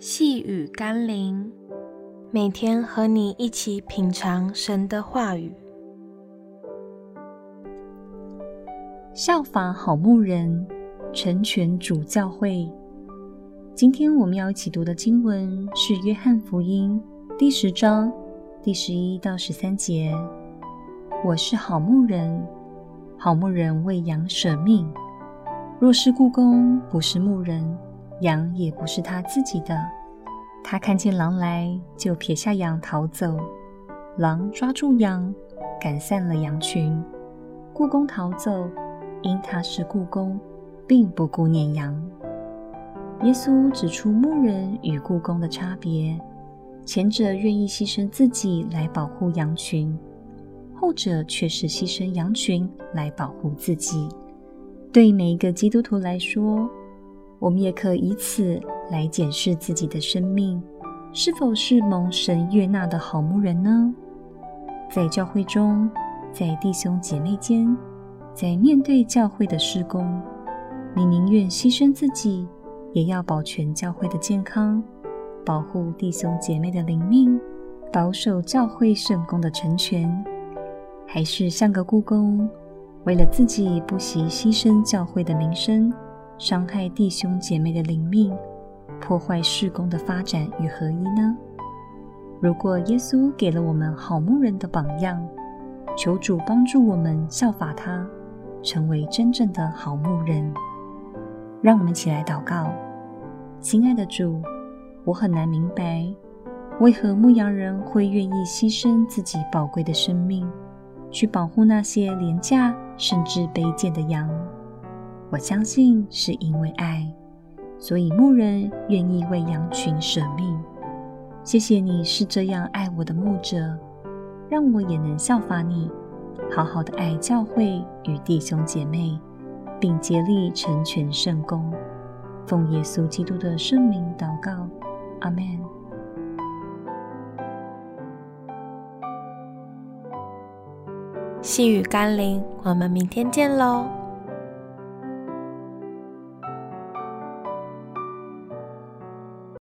细雨甘霖，每天和你一起品尝神的话语，效法好牧人，成全主教会。今天我们要一起读的经文是《约翰福音》第十章第十一到十三节。我是好牧人，好牧人为羊舍命。若是故宫不是牧人，羊也不是他自己的。他看见狼来，就撇下羊逃走。狼抓住羊，赶散了羊群。雇工逃走，因他是雇工，并不顾念羊。耶稣指出牧人与雇工的差别：前者愿意牺牲自己来保护羊群，后者却是牺牲羊群来保护自己。对每一个基督徒来说，我们也可以此来检视自己的生命，是否是蒙神悦纳的好牧人呢？在教会中，在弟兄姐妹间，在面对教会的事工，你宁愿牺牲自己，也要保全教会的健康，保护弟兄姐妹的灵命，保守教会圣工的成全，还是像个雇工？为了自己不惜牺牲教会的名声，伤害弟兄姐妹的灵命，破坏事工的发展与合一呢？如果耶稣给了我们好牧人的榜样，求主帮助我们效法他，成为真正的好牧人。让我们一起来祷告，亲爱的主，我很难明白，为何牧羊人会愿意牺牲自己宝贵的生命，去保护那些廉价甚至卑贱的羊，我相信是因为爱，所以牧人愿意为羊群舍命。谢谢你是这样爱我的牧者，让我也能效法你，好好的爱教会与弟兄姐妹，并竭力成全圣工。奉耶稣基督的圣名祷告，阿们。细雨甘霖，我们明天见喽。